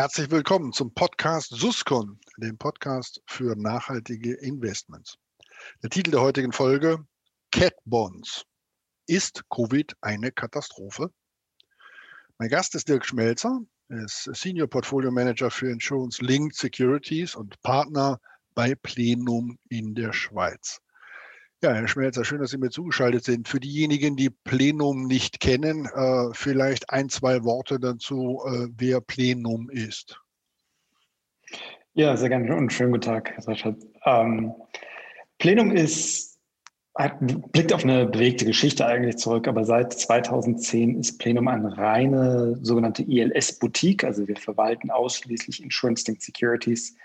Herzlich willkommen zum Podcast Suskon, dem Podcast für nachhaltige Investments. Der Titel der heutigen Folge Cat Bonds. Ist Covid eine Katastrophe? Mein Gast ist Dirk Schmelzer, ist Senior Portfolio Manager für Insurance Linked Securities und Partner bei Plenum in der Schweiz. Ja, Herr Schmelzer, schön, dass Sie mir zugeschaltet sind. Für diejenigen, die Plenum nicht kennen, äh, vielleicht ein, zwei Worte dazu, äh, wer Plenum ist. Ja, sehr gerne und schönen guten Tag, Herr Sascha. Ähm, Plenum ist, hat, blickt auf eine bewegte Geschichte eigentlich zurück, aber seit 2010 ist Plenum eine reine sogenannte ILS-Boutique, also wir verwalten ausschließlich Insurance-Linked Securities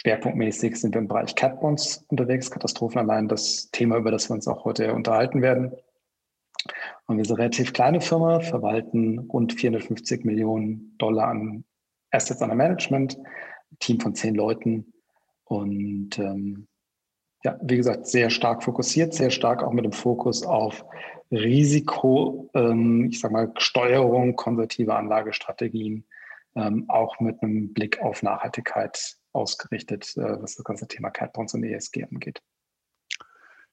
Schwerpunktmäßig sind wir im Bereich Catbonds unterwegs, Katastrophen allein das Thema, über das wir uns auch heute unterhalten werden. Und wir sind eine relativ kleine Firma, verwalten rund 450 Millionen Dollar an Assets under Management, Team von zehn Leuten und ähm, ja, wie gesagt, sehr stark fokussiert, sehr stark auch mit dem Fokus auf Risiko, ähm, ich sag mal, Steuerung, konservative Anlagestrategien, ähm, auch mit einem Blick auf Nachhaltigkeit ausgerichtet, äh, was das ganze Thema Catbonds und ESG angeht.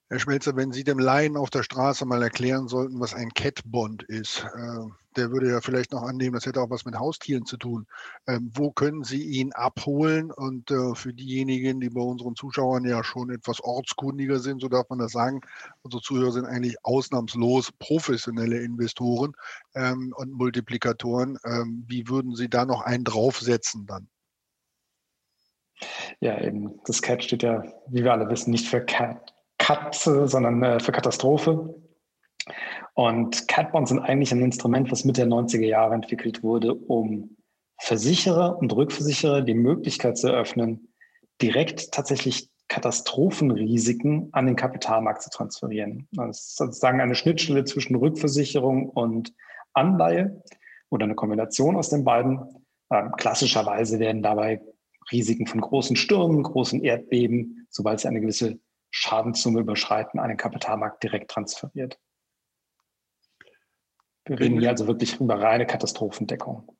Herr Schmelzer, wenn Sie dem Laien auf der Straße mal erklären sollten, was ein Catbond ist, äh, der würde ja vielleicht noch annehmen, das hätte auch was mit Haustieren zu tun. Ähm, wo können Sie ihn abholen? Und äh, für diejenigen, die bei unseren Zuschauern ja schon etwas ortskundiger sind, so darf man das sagen, unsere Zuhörer sind eigentlich ausnahmslos professionelle Investoren ähm, und Multiplikatoren. Ähm, wie würden Sie da noch einen draufsetzen dann? Ja, eben. Das CAT steht ja, wie wir alle wissen, nicht für Cat, Katze, sondern äh, für Katastrophe. Und Catbonds sind eigentlich ein Instrument, was Mitte der 90er Jahre entwickelt wurde, um Versicherer und Rückversicherer die Möglichkeit zu eröffnen, direkt tatsächlich Katastrophenrisiken an den Kapitalmarkt zu transferieren. Das ist sozusagen eine Schnittstelle zwischen Rückversicherung und Anleihe oder eine Kombination aus den beiden. Ähm, klassischerweise werden dabei Risiken von großen Stürmen, großen Erdbeben, sobald sie eine gewisse Schadenssumme überschreiten, an den Kapitalmarkt direkt transferiert. Wir reden hier also wirklich über reine Katastrophendeckung.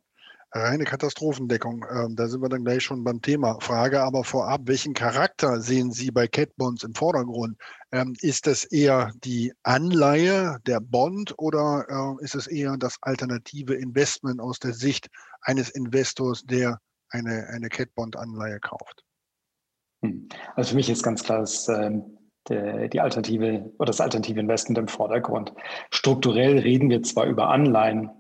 Reine Katastrophendeckung, ähm, da sind wir dann gleich schon beim Thema. Frage aber vorab, welchen Charakter sehen Sie bei Catbonds im Vordergrund? Ähm, ist das eher die Anleihe, der Bond oder äh, ist es eher das alternative Investment aus der Sicht eines Investors, der eine, eine Cat-Bond-Anleihe kauft? Hm. Also für mich ist ganz klar, dass ähm, die alternative oder das alternative Investment im Vordergrund. Strukturell reden wir zwar über Anleihen,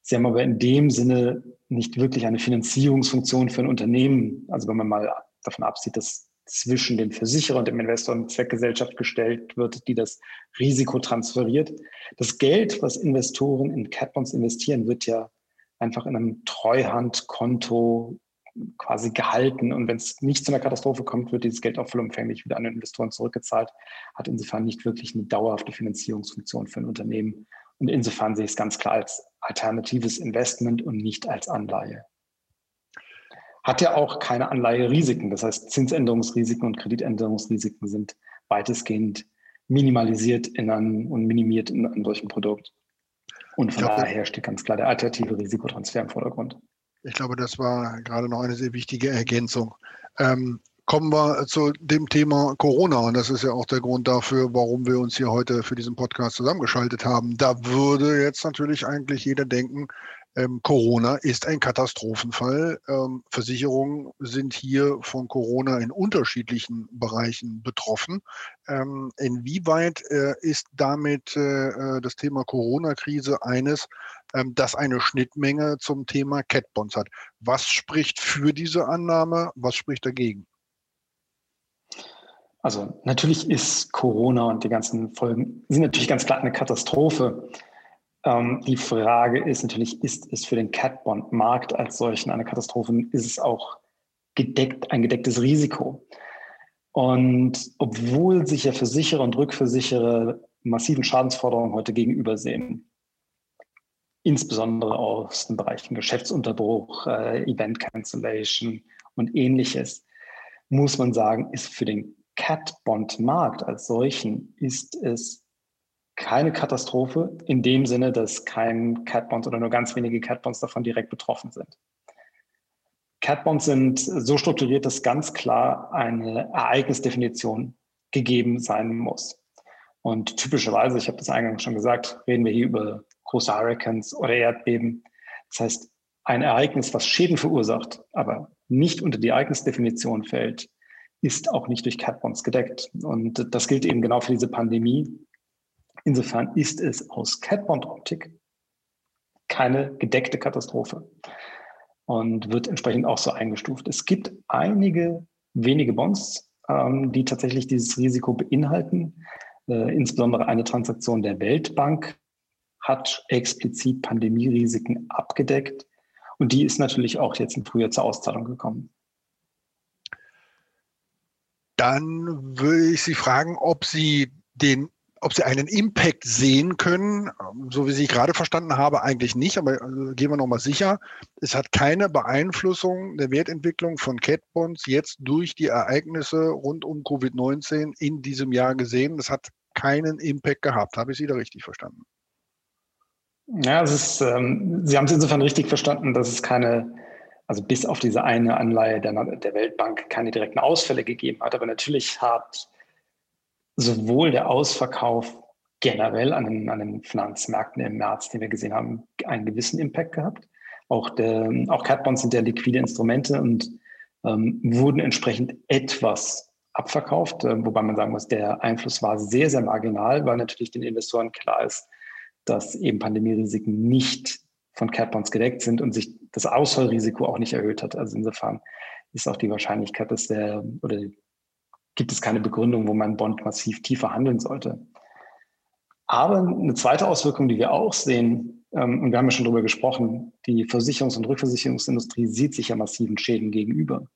sie haben aber in dem Sinne nicht wirklich eine Finanzierungsfunktion für ein Unternehmen. Also wenn man mal davon absieht, dass zwischen dem Versicherer und dem Investor eine Zweckgesellschaft gestellt wird, die das Risiko transferiert. Das Geld, was Investoren in Catbonds investieren, wird ja einfach in einem Treuhandkonto quasi gehalten. Und wenn es nicht zu einer Katastrophe kommt, wird dieses Geld auch vollumfänglich wieder an den Investoren zurückgezahlt. Hat insofern nicht wirklich eine dauerhafte Finanzierungsfunktion für ein Unternehmen. Und insofern sehe ich es ganz klar als alternatives Investment und nicht als Anleihe. Hat ja auch keine Anleiherisiken. Das heißt, Zinsänderungsrisiken und Kreditänderungsrisiken sind weitestgehend minimalisiert in einem, und minimiert in einem solchen Produkt. Und von glaube, daher steht ganz klar der alternative Risikotransfer im Vordergrund. Ich glaube, das war gerade noch eine sehr wichtige Ergänzung. Ähm, kommen wir zu dem Thema Corona. Und das ist ja auch der Grund dafür, warum wir uns hier heute für diesen Podcast zusammengeschaltet haben. Da würde jetzt natürlich eigentlich jeder denken, ähm, Corona ist ein Katastrophenfall. Ähm, Versicherungen sind hier von Corona in unterschiedlichen Bereichen betroffen. Ähm, inwieweit äh, ist damit äh, äh das Thema Corona-Krise eines, ähm, das eine Schnittmenge zum Thema Catbonds hat? Was spricht für diese Annahme? Was spricht dagegen? Also natürlich ist Corona und die ganzen Folgen sind natürlich ganz klar eine Katastrophe. Ähm, die Frage ist natürlich, ist es für den Cat-Bond-Markt als solchen eine Katastrophe? Ist es auch gedeckt, ein gedecktes Risiko? Und obwohl sich ja Versicherer und Rückversicherer massiven Schadensforderungen heute gegenübersehen, insbesondere aus den Bereichen Geschäftsunterbruch, äh, Event Cancellation und ähnliches, muss man sagen, ist für den Cat-Bond-Markt als solchen, ist es keine Katastrophe in dem Sinne, dass kein Catbonds oder nur ganz wenige Catbonds davon direkt betroffen sind. Cat-Bonds sind so strukturiert, dass ganz klar eine Ereignisdefinition gegeben sein muss. Und typischerweise, ich habe das eingangs schon gesagt, reden wir hier über große Hurricanes oder Erdbeben. Das heißt, ein Ereignis, was Schäden verursacht, aber nicht unter die Ereignisdefinition fällt, ist auch nicht durch Cat-Bonds gedeckt. Und das gilt eben genau für diese Pandemie. Insofern ist es aus Cat-Bond-Optik keine gedeckte Katastrophe und wird entsprechend auch so eingestuft. Es gibt einige wenige Bonds, ähm, die tatsächlich dieses Risiko beinhalten. Äh, insbesondere eine Transaktion der Weltbank hat explizit Pandemierisiken abgedeckt. Und die ist natürlich auch jetzt im Frühjahr zur Auszahlung gekommen. Dann würde ich Sie fragen, ob Sie den ob Sie einen Impact sehen können, so wie Sie gerade verstanden habe, eigentlich nicht, aber äh, gehen wir nochmal sicher. Es hat keine Beeinflussung der Wertentwicklung von Cat-Bonds jetzt durch die Ereignisse rund um Covid-19 in diesem Jahr gesehen. Das hat keinen Impact gehabt. Habe ich Sie da richtig verstanden? Ja, es ist, ähm, Sie haben es insofern richtig verstanden, dass es keine, also bis auf diese eine Anleihe der, der Weltbank keine direkten Ausfälle gegeben hat. Aber natürlich hat sowohl der Ausverkauf generell an den, an den Finanzmärkten im März, den wir gesehen haben, einen gewissen Impact gehabt. Auch, der, auch Catbonds sind ja liquide Instrumente und ähm, wurden entsprechend etwas abverkauft, äh, wobei man sagen muss, der Einfluss war sehr, sehr marginal, weil natürlich den Investoren klar ist, dass eben Pandemierisiken nicht von Catbonds gedeckt sind und sich das Ausfallrisiko auch nicht erhöht hat. Also insofern ist auch die Wahrscheinlichkeit, dass der oder gibt es keine Begründung, wo man Bond massiv tiefer handeln sollte. Aber eine zweite Auswirkung, die wir auch sehen, ähm, und wir haben ja schon darüber gesprochen, die Versicherungs- und Rückversicherungsindustrie sieht sich ja massiven Schäden gegenüber.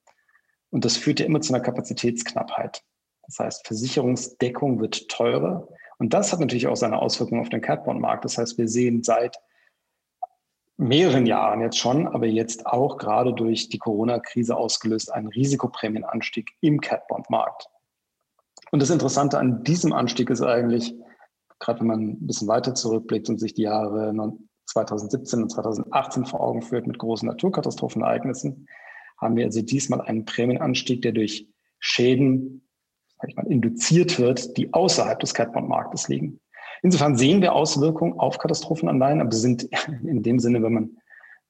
Und das führt ja immer zu einer Kapazitätsknappheit. Das heißt, Versicherungsdeckung wird teurer. Und das hat natürlich auch seine Auswirkungen auf den Catbond-Markt. Das heißt, wir sehen seit mehreren Jahren jetzt schon, aber jetzt auch gerade durch die Corona-Krise ausgelöst, einen Risikoprämienanstieg im Catbond-Markt. Und das Interessante an diesem Anstieg ist eigentlich, gerade wenn man ein bisschen weiter zurückblickt und sich die Jahre 2017 und 2018 vor Augen führt mit großen Naturkatastrophenereignissen, haben wir also diesmal einen Prämienanstieg, der durch Schäden sag ich mal, induziert wird, die außerhalb des Catbond-Marktes liegen. Insofern sehen wir Auswirkungen auf Katastrophenanleihen, aber sie sind in dem Sinne, wenn man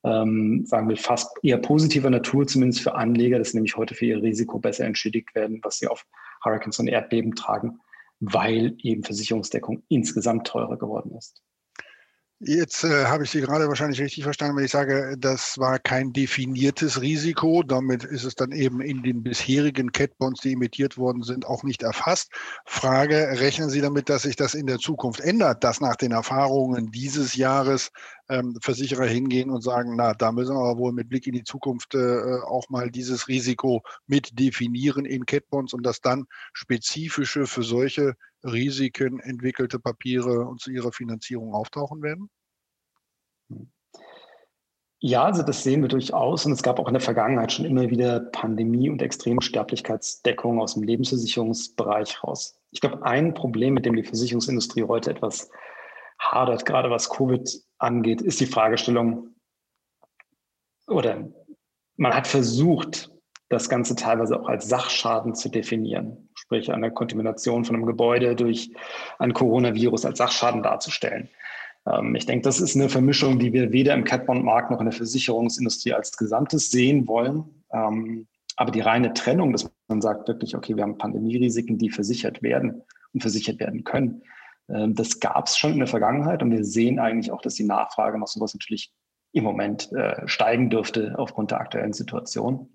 ähm, sagen will, fast eher positiver Natur, zumindest für Anleger, dass nämlich heute für ihr Risiko besser entschädigt werden, was sie auf Hurricanes und Erdbeben tragen, weil eben Versicherungsdeckung insgesamt teurer geworden ist. Jetzt äh, habe ich Sie gerade wahrscheinlich richtig verstanden, wenn ich sage, das war kein definiertes Risiko. Damit ist es dann eben in den bisherigen Catbonds, die emittiert worden sind, auch nicht erfasst. Frage, rechnen Sie damit, dass sich das in der Zukunft ändert, dass nach den Erfahrungen dieses Jahres ähm, Versicherer hingehen und sagen, na, da müssen wir aber wohl mit Blick in die Zukunft äh, auch mal dieses Risiko mit definieren in Catbonds und dass dann spezifische für solche Risiken entwickelte Papiere und zu ihrer Finanzierung auftauchen werden? Ja, also das sehen wir durchaus. Und es gab auch in der Vergangenheit schon immer wieder Pandemie- und Extremsterblichkeitsdeckung aus dem Lebensversicherungsbereich raus. Ich glaube, ein Problem, mit dem die Versicherungsindustrie heute etwas hadert, gerade was Covid angeht, ist die Fragestellung, oder man hat versucht, das Ganze teilweise auch als Sachschaden zu definieren, sprich eine Kontamination von einem Gebäude durch ein Coronavirus als Sachschaden darzustellen. Ähm, ich denke, das ist eine Vermischung, die wir weder im Catbond-Markt noch in der Versicherungsindustrie als Gesamtes sehen wollen. Ähm, aber die reine Trennung, dass man sagt wirklich, okay, wir haben Pandemierisiken, die versichert werden und versichert werden können, ähm, das gab es schon in der Vergangenheit und wir sehen eigentlich auch, dass die Nachfrage nach sowas natürlich im Moment äh, steigen dürfte aufgrund der aktuellen Situation.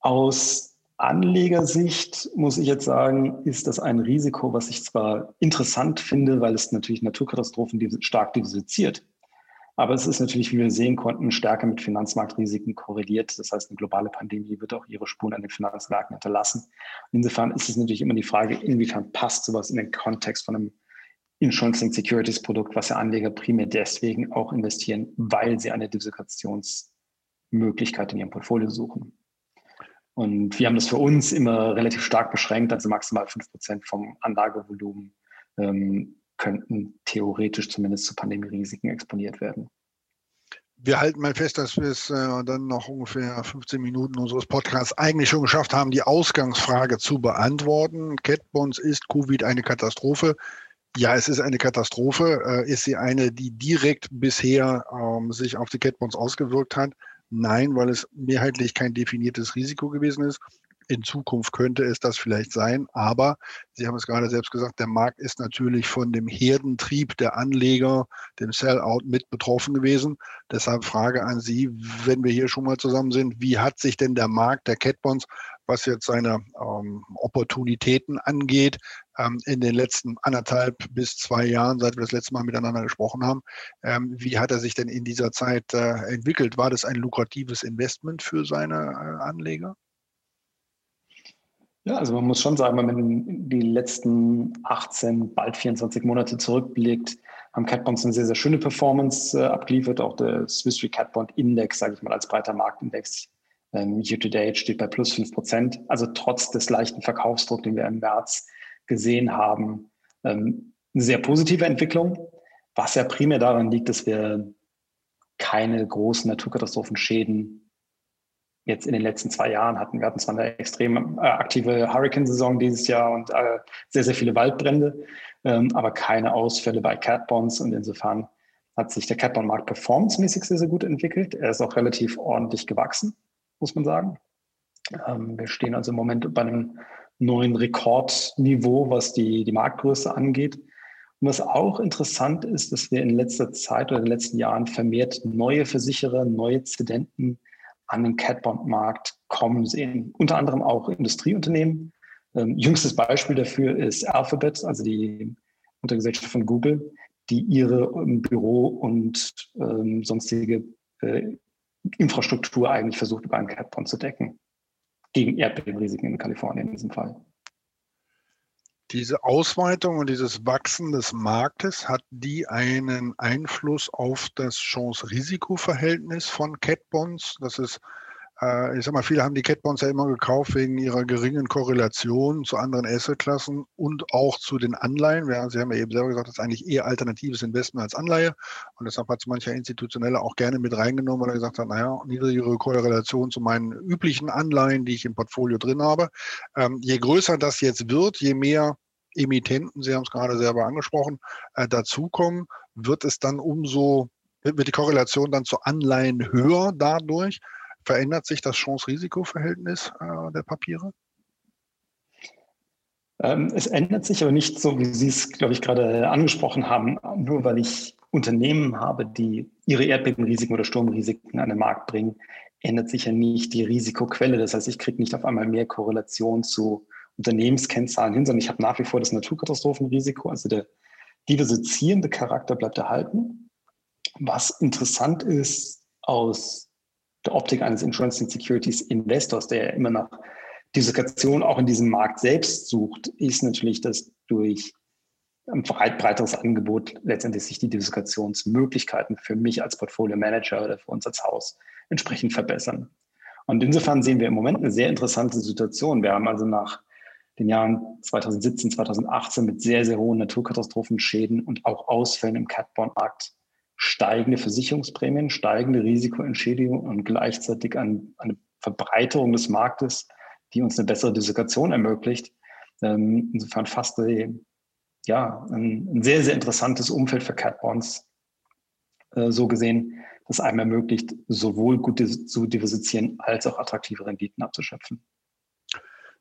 Aus Anlegersicht muss ich jetzt sagen, ist das ein Risiko, was ich zwar interessant finde, weil es natürlich Naturkatastrophen stark diversifiziert. Aber es ist natürlich, wie wir sehen konnten, stärker mit Finanzmarktrisiken korreliert. Das heißt, eine globale Pandemie wird auch ihre Spuren an den Finanzmärkten hinterlassen. Insofern ist es natürlich immer die Frage, inwiefern passt sowas in den Kontext von einem Insurance-Linked Securities Produkt, was ja Anleger primär deswegen auch investieren, weil sie eine Diversifikationsmöglichkeit in ihrem Portfolio suchen. Und wir haben das für uns immer relativ stark beschränkt, also maximal 5% vom Anlagevolumen ähm, könnten theoretisch zumindest zu Pandemie-Risiken exponiert werden. wir halten mal fest, dass wir es äh, dann noch ungefähr 15 Minuten unseres Podcasts eigentlich schon geschafft haben, die Ausgangsfrage zu beantworten. Catbonds ist Covid eine Katastrophe? Ja, es ist eine Katastrophe. Äh, ist sie eine, die direkt bisher ähm, sich auf die Catbonds ausgewirkt hat? Nein, weil es mehrheitlich kein definiertes Risiko gewesen ist. In Zukunft könnte es das vielleicht sein, aber Sie haben es gerade selbst gesagt, der Markt ist natürlich von dem Herdentrieb der Anleger, dem Sellout mit betroffen gewesen. Deshalb Frage an Sie, wenn wir hier schon mal zusammen sind, wie hat sich denn der Markt der Catbonds, was jetzt seine ähm, Opportunitäten angeht, ähm, in den letzten anderthalb bis zwei Jahren, seit wir das letzte Mal miteinander gesprochen haben, ähm, wie hat er sich denn in dieser Zeit äh, entwickelt? War das ein lukratives Investment für seine äh, Anleger? Ja, also man muss schon sagen, wenn man die letzten 18, bald 24 Monate zurückblickt, haben Catbonds eine sehr, sehr schöne Performance äh, abgeliefert. Auch der Swiss Re Catbond Index, sage ich mal, als breiter Marktindex, ähm, year to date steht bei plus 5 Prozent. Also trotz des leichten Verkaufsdrucks, den wir im März gesehen haben, ähm, eine sehr positive Entwicklung, was ja primär daran liegt, dass wir keine großen Naturkatastrophenschäden jetzt in den letzten zwei Jahren hatten. Wir hatten zwar eine extrem äh, aktive Hurricane-Saison dieses Jahr und äh, sehr, sehr viele Waldbrände, ähm, aber keine Ausfälle bei Catbonds und insofern hat sich der Catbond-Markt performancemäßig sehr, sehr gut entwickelt. Er ist auch relativ ordentlich gewachsen, muss man sagen. Ähm, wir stehen also im Moment bei einem neuen Rekordniveau, was die, die Marktgröße angeht. Und was auch interessant ist, dass wir in letzter Zeit oder in den letzten Jahren vermehrt neue Versicherer, neue Zedenten an den Catbond-Markt kommen sehen. Unter anderem auch Industrieunternehmen. Ähm, jüngstes Beispiel dafür ist Alphabet, also die Untergesellschaft von Google, die ihre ähm, Büro- und ähm, sonstige äh, Infrastruktur eigentlich versucht, über einen Catbond zu decken. Gegen Erdbebenrisiken in Kalifornien in diesem Fall. Diese Ausweitung und dieses Wachsen des Marktes, hat die einen Einfluss auf das Chance-Risiko-Verhältnis von Catbonds? Das ist, ich sag mal, viele haben die Catbonds ja immer gekauft wegen ihrer geringen Korrelation zu anderen Assetklassen und auch zu den Anleihen. Sie haben ja eben selber gesagt, das ist eigentlich eher alternatives Investment als Anleihe. Und deshalb hat es mancher Institutionelle auch gerne mit reingenommen, weil er gesagt hat, naja, niedrigere Korrelation zu meinen üblichen Anleihen, die ich im Portfolio drin habe. Ähm, je größer das jetzt wird, je mehr Emittenten, Sie haben es gerade selber angesprochen, äh, dazukommen, wird es dann umso, wird die Korrelation dann zu Anleihen höher dadurch? Verändert sich das Chance-Risiko-Verhältnis äh, der Papiere? Ähm, es ändert sich aber nicht so, wie Sie es, glaube ich, gerade angesprochen haben, nur weil ich Unternehmen habe, die ihre Erdbebenrisiken oder Sturmrisiken an den Markt bringen, ändert sich ja nicht die Risikoquelle. Das heißt, ich kriege nicht auf einmal mehr Korrelation zu Unternehmenskennzahlen hin, sondern ich habe nach wie vor das Naturkatastrophenrisiko. Also der diversifizierende Charakter bleibt erhalten. Was interessant ist aus der Optik eines Insurance and Securities Investors, der ja immer nach Diversifikation auch in diesem Markt selbst sucht, ist natürlich, dass durch ein breit, breiteres Angebot letztendlich sich die Diversifikationsmöglichkeiten für mich als Portfolio Manager oder für uns als Haus entsprechend verbessern. Und insofern sehen wir im Moment eine sehr interessante Situation. Wir haben also nach den Jahren 2017, 2018 mit sehr, sehr hohen Naturkatastrophenschäden und auch Ausfällen im Catbond-Markt steigende Versicherungsprämien, steigende Risikoentschädigung und gleichzeitig eine, eine Verbreiterung des Marktes, die uns eine bessere Dissekation ermöglicht. Ähm, insofern fast ja, ein, ein, sehr, sehr interessantes Umfeld für Catbonds äh, so gesehen, das einem ermöglicht, sowohl gut zu diversifizieren als auch attraktive Renditen abzuschöpfen.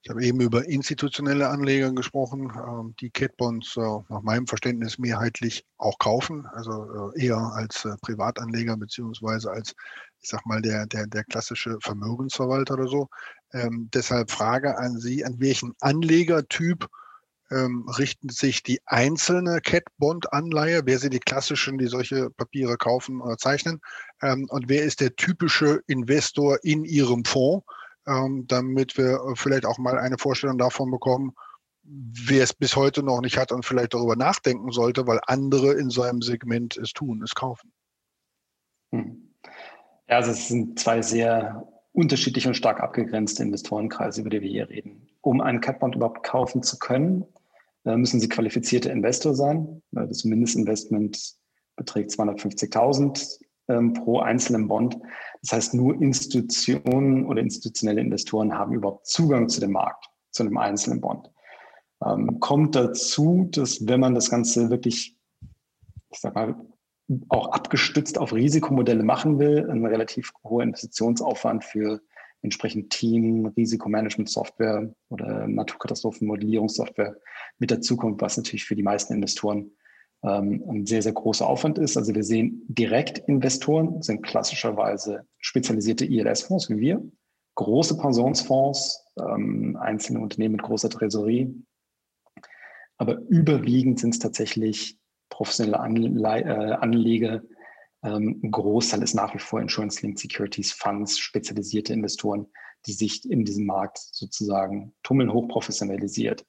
Ich habe eben über institutionelle Anleger gesprochen, ähm, die Catbonds äh, nach meinem Verständnis mehrheitlich auch kaufen, also äh, eher als äh, Privatanleger beziehungsweise als, ich sag mal, der, der, der klassische Vermögensverwalter oder so. Ähm, deshalb Frage an Sie, an welchen Anlegertyp ähm, richten sich die einzelne Cat-Bond-Anleihe, wer sind die klassischen, die solche Papiere kaufen oder zeichnen, ähm, und wer ist der typische Investor in Ihrem Fonds? Ähm, damit wir äh, vielleicht auch mal eine Vorstellung davon bekommen, wer es bis heute noch nicht hat und vielleicht darüber nachdenken sollte, weil andere in seinem Segment es tun, es kaufen. Hm. Ja, also es sind zwei sehr unterschiedliche und stark abgegrenzte Investorenkreise, über die wir hier reden. Um einen Catbond überhaupt kaufen zu können, äh, müssen Sie qualifizierte Investor sein. Das Mindestinvestment beträgt 250.000 ähm, pro einzelnen Bond. Das heißt, nur Institutionen oder institutionelle Investoren haben überhaupt Zugang zu dem Markt, zu einem einzelnen Bond. Ähm, kommt dazu, dass wenn man das Ganze wirklich, ich sag mal, auch abgestützt auf Risikomodelle machen will, ein relativ hoher Investitionsaufwand für entsprechend Team, Risikomanagement-Software oder Naturkatastrophenmodellierungssoftware mit dazukommt, was natürlich für die meisten Investoren ähm, ein sehr, sehr großer Aufwand ist. Also wir sehen Direktinvestoren sind klassischerweise spezialisierte ILS-Fonds wie wir, große Pensionsfonds, ähm, einzelne Unternehmen mit großer Tresorerie. Aber überwiegend sind es tatsächlich professionelle äh, Anleger. Ähm, ein Großteil ist nach wie vor Insurance-Linked Securities Funds, spezialisierte Investoren, die sich in diesem Markt sozusagen tummeln, hochprofessionalisiert.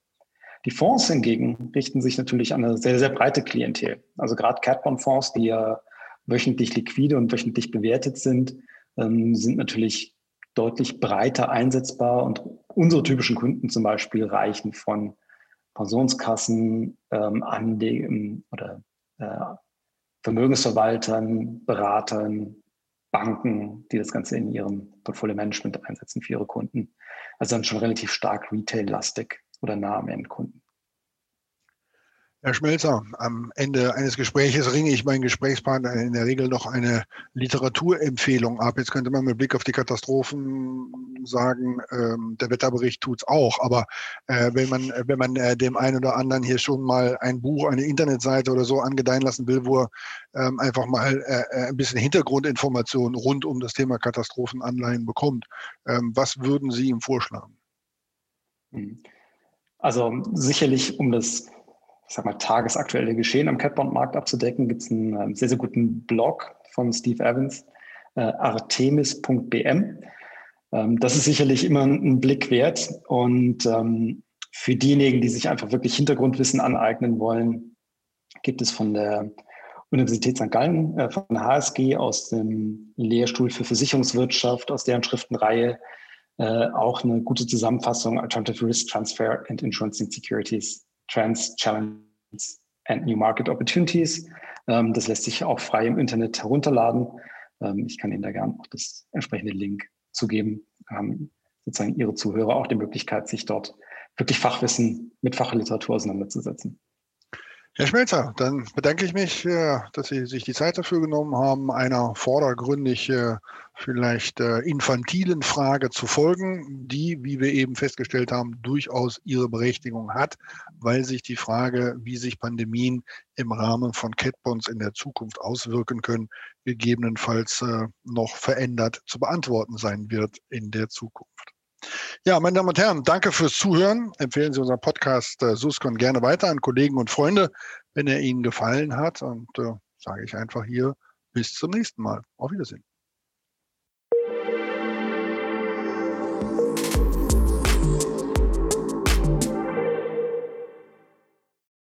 Die Fonds hingegen richten sich natürlich an eine sehr, sehr breite Klientel. Also gerade Catbond-Fonds, die ja wöchentlich liquide und wöchentlich bewertet sind, ähm, sind natürlich deutlich breiter einsetzbar und unsere typischen Kunden zum Beispiel reichen von Pensionskassen, ähm, Anlegen oder äh, Vermögensverwaltern, Beratern, Banken, die das Ganze in ihrem Portfolio-Management einsetzen für ihre Kunden. Also dann schon relativ stark retail-lastig oder nah am Endkunden. Herr Schmelzer, am Ende eines Gespräches ringe ich meinen Gesprächspartner in der Regel noch eine Literaturempfehlung ab. Jetzt könnte man mit Blick auf die Katastrophen sagen, ähm, der Wetterbericht tut es auch. Aber äh, wenn man, wenn man äh, dem einen oder anderen hier schon mal ein Buch, eine Internetseite oder so angedeihen lassen will, wo er ähm, einfach mal äh, äh ein bisschen Hintergrundinformationen rund um das Thema Katastrophenanleihen bekommt, ähm, was würden Sie ihm vorschlagen? Hm. Also sicherlich, um das ich sag mal, tagesaktuelle Geschehen am Catbond-Markt abzudecken, gibt es einen ähm, sehr, sehr guten Blog von Steve Evans, äh, artemis.bm. Ähm, das ist sicherlich immer ein Blick wert. Und ähm, für diejenigen, die sich einfach wirklich Hintergrundwissen aneignen wollen, gibt es von der Universität St. Gallen, äh, von der HSG aus dem Lehrstuhl für Versicherungswirtschaft, aus deren Schriftenreihe äh, auch eine gute Zusammenfassung Alternative Risk Transfer and Insurance Securities Trends, Challenges and New Market Opportunities. Ähm, das lässt sich auch frei im Internet herunterladen. Ähm, ich kann Ihnen da gerne auch das entsprechende Link zugeben. Haben sozusagen Ihre Zuhörer auch die Möglichkeit, sich dort wirklich Fachwissen mit Fachliteratur auseinanderzusetzen. Herr Schmelzer, dann bedanke ich mich, äh, dass Sie sich die Zeit dafür genommen haben, einer vordergründig äh, vielleicht äh, infantilen Frage zu folgen, die, wie wir eben festgestellt haben, durchaus ihre Berechtigung hat, weil sich die Frage, wie sich Pandemien im Rahmen von Catbonds in der Zukunft auswirken können, gegebenenfalls noch verändert zu beantworten sein wird in der Zukunft. Ja, meine Damen und Herren, danke fürs Zuhören. Empfehlen Sie unseren Podcast äh, Suscon gerne weiter an Kollegen und Freunde, wenn er Ihnen gefallen hat. Und äh, sage ich einfach hier bis zum nächsten Mal. Auf Wiedersehen.